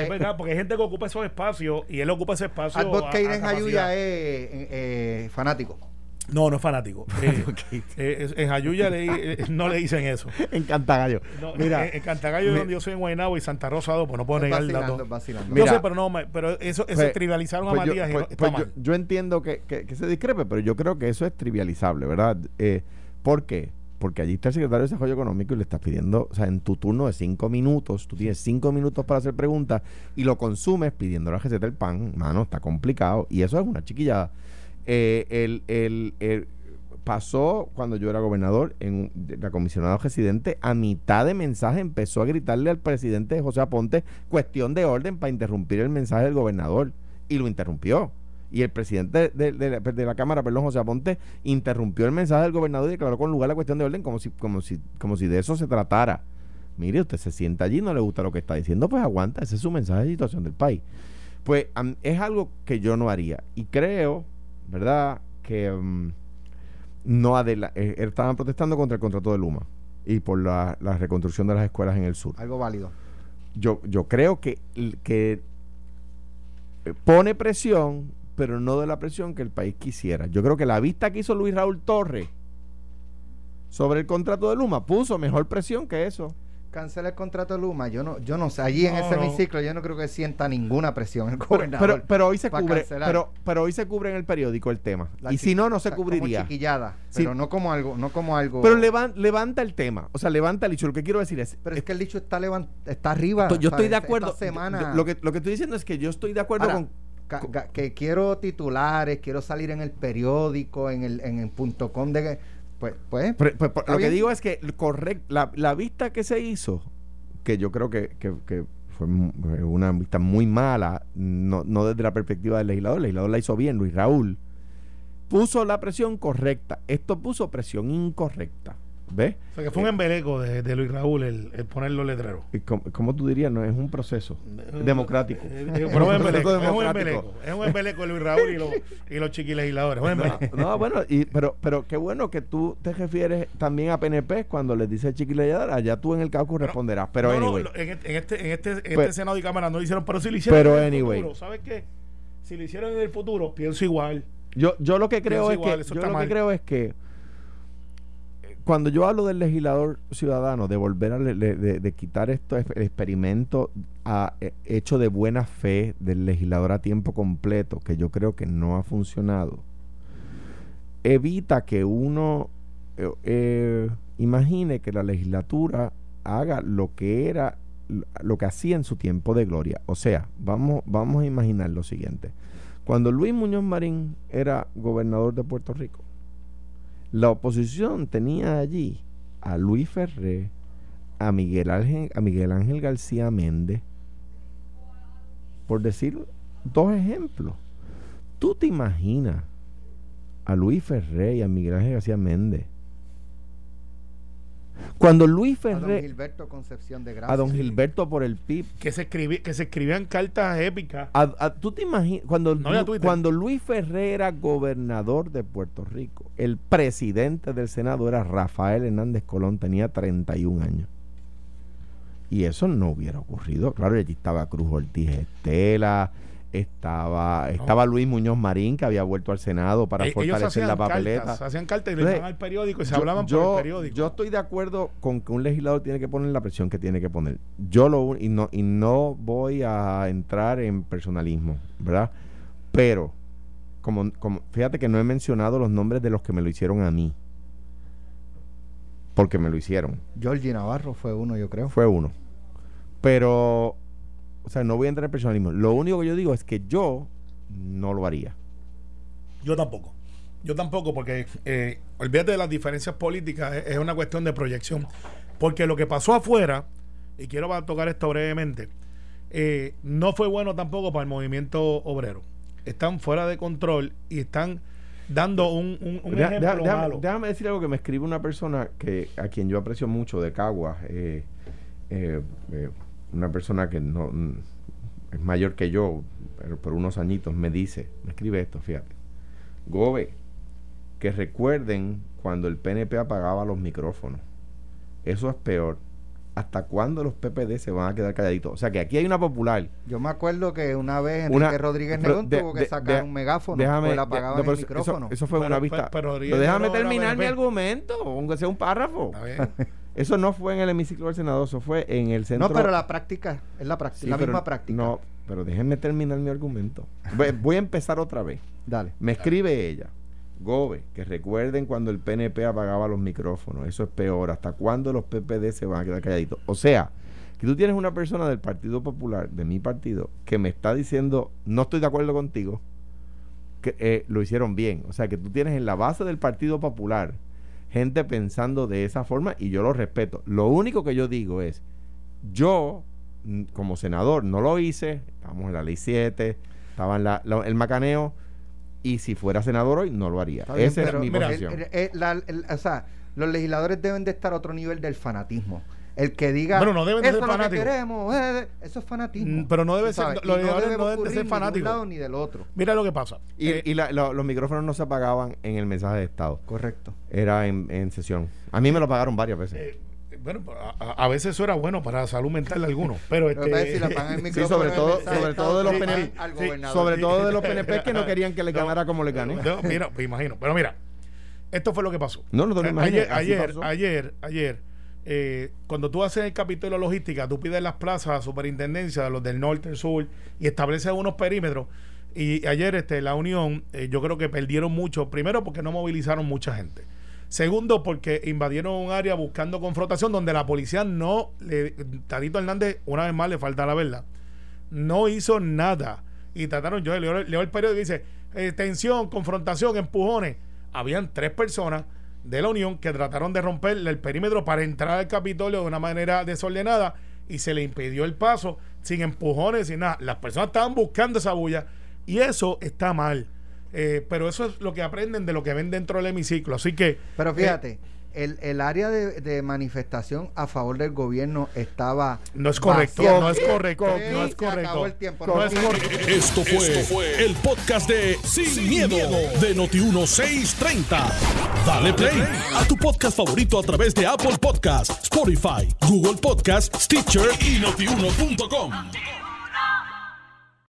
Speaker 4: Es es- verdad, porque hay gente que ocupa esos espacios y él ocupa ese espacio. a-
Speaker 2: Advocate
Speaker 4: a
Speaker 2: en
Speaker 4: capacidad.
Speaker 2: Jayuya es eh, eh, fanático.
Speaker 4: No, no es fanático. Eh, eh, es- en Jayuya eh, no le dicen eso.
Speaker 3: En Cantagallo.
Speaker 4: No,
Speaker 3: Mira,
Speaker 4: en, en Cantagallo,
Speaker 3: mi-
Speaker 4: donde yo soy en Guaynabo y Santa Rosa, pues no puedo
Speaker 2: Es
Speaker 4: negar el dato.
Speaker 2: es.
Speaker 4: Yo sé, pero no, pero eso, eso
Speaker 3: Pues-
Speaker 4: trivializaron
Speaker 3: pues
Speaker 4: a
Speaker 3: yo-
Speaker 4: Matías y
Speaker 3: pues-
Speaker 4: no- está
Speaker 3: pues yo, yo entiendo que, que- que se discrepe, pero yo creo que eso es trivializable, ¿verdad? ¿Por qué? Porque allí está el secretario de Desarrollo Económico y le estás pidiendo, o sea, en tu turno de cinco minutos, tú tienes cinco minutos para hacer preguntas y lo consumes pidiendo la receta del pan, mano, está complicado. Y eso es una chiquillada. Eh, el, el- el- pasó cuando yo era gobernador, en la comisionada residente, a mitad de mensaje empezó a gritarle al presidente José Aponte cuestión de orden para interrumpir el mensaje del gobernador y lo interrumpió. Y el presidente de, de la, de la Cámara, perdón, José Aponte, interrumpió el mensaje del gobernador y declaró con lugar la cuestión de orden como si, como si, como si de eso se tratara. Mire, usted se sienta allí, no le gusta lo que está diciendo, pues aguanta, ese es su mensaje de situación del país. Pues es algo que yo no haría. Y creo, ¿verdad?, que mm, no adela eh, estaban protestando contra el contrato de Luma y por la, la reconstrucción de las escuelas en el sur
Speaker 2: Algo válido.
Speaker 3: yo, yo creo que, que eh, pone presión, pero no de la presión que el país quisiera. Yo creo que la vista que hizo Luis Raúl Torres sobre el contrato de Luma puso mejor presión que eso.
Speaker 2: Cancela el contrato de Luma. Yo no, yo no sé. Allí en
Speaker 4: No,
Speaker 2: ese
Speaker 4: no.
Speaker 2: hemiciclo yo no creo que sienta ninguna presión el gobernador.
Speaker 3: pero, pero hoy se cubre, pero, pero hoy se cubre en el periódico el tema.
Speaker 2: La
Speaker 3: y si no, no se
Speaker 2: sea, como
Speaker 3: cubriría.
Speaker 2: chiquillada,
Speaker 3: Sí.
Speaker 2: pero no como algo, no como algo.
Speaker 3: Pero levan- levanta el tema. O sea, levanta el hecho. Lo que quiero decir es.
Speaker 2: Pero es que el dicho está levant, está arriba.
Speaker 3: yo estoy de acuerdo.
Speaker 2: Esta semana.
Speaker 3: Lo que, lo que estoy diciendo es que yo estoy de acuerdo
Speaker 2: Ahora,
Speaker 3: con.
Speaker 2: Que quiero titulares, quiero salir en el periódico, en el, en el punto com de pues, pues,
Speaker 3: Pero- pero- pero
Speaker 2: ¿Está
Speaker 3: lo que digo es que correct, la, la vista que se hizo, que yo creo que, que- que fue una vista muy mala, no, no desde la perspectiva del legislador, el legislador la hizo bien, Luis Raúl, puso la presión correcta. Esto puso presión incorrecta. ¿Ves?
Speaker 4: O sea, que fue un embeleco de, de Luis Raúl el, el poner los letreros.
Speaker 3: Y como tú dirías, no es un proceso democrático.
Speaker 4: Eh, eh, un
Speaker 3: Un
Speaker 4: embeleco, es un
Speaker 3: democrático.
Speaker 4: embeleco. Es un embeleco de Luis Raúl y los, y los chiquilegisladores.
Speaker 3: No, bueno, y, pero, pero qué bueno que tú te refieres también a PNP cuando les dice chiquilayador, allá tú en el caucus responderás. Pero
Speaker 4: No,
Speaker 3: anyway.
Speaker 4: en este, en este, en este, en
Speaker 3: Pues-
Speaker 4: este Senado y Cámara no lo hicieron, pero si lo hicieron
Speaker 3: Pero
Speaker 4: en el
Speaker 3: anyway.
Speaker 4: futuro, ¿sabes qué? Si lo hicieron en el futuro, pienso igual.
Speaker 3: Yo, yo lo que creo
Speaker 4: Pienso
Speaker 3: es
Speaker 4: igual,
Speaker 3: que yo lo
Speaker 4: mal.
Speaker 3: que creo es que eh, cuando yo hablo del legislador ciudadano, de volver a le- de, quitar esto, el experimento eh, hecho de buena fe del legislador a tiempo completo, que yo creo que no ha funcionado, evita que uno eh, eh, imagine que la legislatura haga lo que era lo que hacía en su tiempo de gloria. O sea, vamos, vamos a imaginar lo siguiente. Cuando Luis Muñoz Marín era gobernador de Puerto Rico, la oposición tenía allí a Luis Ferré, a Miguel Ángel, a Miguel Ángel García Méndez, por decir dos ejemplos. ¿Tú te imaginas a Luis Ferré y a Miguel Ángel García Méndez? Cuando Luis
Speaker 2: a don
Speaker 3: Ferré,
Speaker 2: Gilberto Concepción de Gracia.
Speaker 3: a don Gilberto por el PIB,
Speaker 4: Que se, escribí, que se escribían cartas épicas.
Speaker 3: A- a- ¿Tú te imaginas? Cuando,
Speaker 4: No
Speaker 3: cuando Luis Ferré era gobernador de Puerto Rico, el presidente del Senado era Rafael Hernández Colón, tenía 31 años. Y eso no hubiera ocurrido. Claro, y allí estaba Cruz Ortiz Estela, estaba, estaba Luis Muñoz Marín, que había vuelto al Senado para
Speaker 4: ellos
Speaker 3: fortalecer la papeleta.
Speaker 4: cartas, hacían cartas y le
Speaker 3: Entonces,
Speaker 4: iban al periódico y se
Speaker 3: Yo-
Speaker 4: hablaban
Speaker 3: yo,
Speaker 4: por el periódico.
Speaker 3: Yo estoy de acuerdo con que un legislador tiene que poner la presión que tiene que poner. Yo lo y no y no voy a entrar en personalismo, ¿verdad? Pero como, como fíjate que no he mencionado los nombres de los que me lo hicieron a mí. Porque me lo hicieron.
Speaker 2: Georgie Navarro fue uno, yo creo.
Speaker 3: Fue uno. Pero o sea, no voy a entrar en personalismo. Lo único que yo digo es que yo no lo haría.
Speaker 4: Yo tampoco. Yo tampoco, porque eh, olvídate de las diferencias políticas, es, es una cuestión de proyección. Porque lo que pasó afuera, y quiero tocar esto brevemente, eh, no fue bueno tampoco para el movimiento obrero. Están fuera de control y están dando un, un, un
Speaker 3: Deja-
Speaker 4: ejemplo
Speaker 3: deja- déjame,
Speaker 4: malo.
Speaker 3: déjame decir algo que me escribe una persona que a quien yo aprecio mucho de Caguas, eh, eh, una persona que no mm, es mayor que yo, pero por unos añitos, me dice, me escribe esto, fíjate. Gobe, que recuerden cuando el PNP apagaba los micrófonos. Eso es peor. ¿Hasta cuándo los PPD se van a quedar calladitos? O sea que aquí hay una popular
Speaker 2: Yo me acuerdo que una vez Enrique
Speaker 3: Una-
Speaker 2: Rodríguez Negón tuvo que
Speaker 3: de-
Speaker 2: sacar
Speaker 3: de-
Speaker 2: un megáfono
Speaker 3: déjame
Speaker 2: le
Speaker 3: de-
Speaker 2: apagaban
Speaker 3: no,
Speaker 2: el
Speaker 3: eso-
Speaker 2: micrófono.
Speaker 3: Eso, fue
Speaker 4: Pero-
Speaker 3: una vista.
Speaker 4: pero
Speaker 3: Pero, déjame terminar mi argumento, aunque sea un párrafo.
Speaker 4: Está bien.
Speaker 3: Eso no fue en el hemiciclo del Senado, eso fue en el centro.
Speaker 2: no, pero la práctica es la práctica,
Speaker 3: Sí,
Speaker 2: la misma práctica.
Speaker 3: No, pero déjenme terminar mi argumento. Voy, voy a empezar otra vez.
Speaker 2: Dale.
Speaker 3: Me escribe ella, Gobe, que recuerden cuando el PNP apagaba los micrófonos. Eso es peor. ¿Hasta cuándo los PPD se van a quedar calladitos? O sea, que tú tienes una persona del Partido Popular, de mi partido, que me está diciendo, no estoy de acuerdo contigo, que eh, lo hicieron bien. O sea, que tú tienes en la base del Partido Popular gente pensando de esa forma y yo lo respeto. Lo único que yo digo es, yo mm, como senador no lo hice, estamos en la ley 7, estaba en la- la- el macaneo y si fuera senador hoy no lo haría.
Speaker 2: Bien,
Speaker 3: Esa es mi
Speaker 4: mira,
Speaker 3: posición.
Speaker 2: el- el- la- el- o sea, los legisladores deben de estar a otro nivel del fanatismo. El que diga,
Speaker 4: Bueno, no deben de
Speaker 2: eso
Speaker 4: ser
Speaker 2: es lo que
Speaker 4: fanáticos".
Speaker 2: queremos, eh, eso es fanatismo.
Speaker 4: Mm, pero no debe ser- los
Speaker 2: no debe
Speaker 4: no deben de ser
Speaker 2: ni de un
Speaker 4: fanáticos.
Speaker 2: lado ni del otro.
Speaker 4: Mira lo que pasa.
Speaker 3: y
Speaker 4: Eh,
Speaker 3: y la- lo- los micrófonos no se apagaban en el mensaje de Estado,
Speaker 2: Correcto.
Speaker 3: era en, en sesión. A mí me lo pagaron varias veces.
Speaker 4: eh, bueno, a, veces eso era bueno para la salud mental de algunos, pero este,
Speaker 2: si el
Speaker 3: Sí,
Speaker 2: micrófono
Speaker 3: sobre todo- sobre
Speaker 2: de
Speaker 3: todo de los PNP,
Speaker 2: al
Speaker 4: sí,
Speaker 2: gobernador.
Speaker 3: Sobre todo de los PNP que no querían que le ganara como le gané.
Speaker 4: No, mira, me imagino. Pero mira, esto fue lo que pasó.
Speaker 3: No, no te lo
Speaker 4: A-
Speaker 3: imaginas,
Speaker 4: Ayer, ayer,
Speaker 3: pasó.
Speaker 4: ayer, ayer, eh, cuando tú haces el capítulo de logística, tú pides las plazas a la superintendencia de los del norte, el sur, y estableces unos perímetros. Y ayer este, la Unión, eh, yo creo que perdieron mucho. Primero, porque no movilizaron mucha gente. Segundo, porque invadieron un área buscando confrontación donde la policía no le. Tarito Hernández, una vez más, le falta la verdad. No hizo nada. Y trataron, yo leo, leo el periódico y dice: eh, tensión, confrontación, empujones. Habían tres personas de la Unión que trataron de romper el perímetro para entrar al Capitolio de una manera desordenada y se le impidió el paso sin empujones, sin nada. Las personas estaban buscando esa bulla y eso está mal. Eh, pero eso es lo que aprenden de lo que ven dentro del hemiciclo. Así que.
Speaker 2: Pero
Speaker 4: eh,
Speaker 2: fíjate, el, el área de, de manifestación a favor del gobierno estaba.
Speaker 4: no es correcto,
Speaker 2: vacía.
Speaker 4: no es correcto,
Speaker 2: Sí,
Speaker 4: no es correcto.
Speaker 2: el tiempo.
Speaker 4: No
Speaker 2: No
Speaker 4: es correcto.
Speaker 1: Esto fue, el podcast de Sin, miedo, de Noti1630. Dale play a tu podcast favorito a través de Apple Podcasts, Spotify, Google Podcasts, Stitcher y notiuno.com.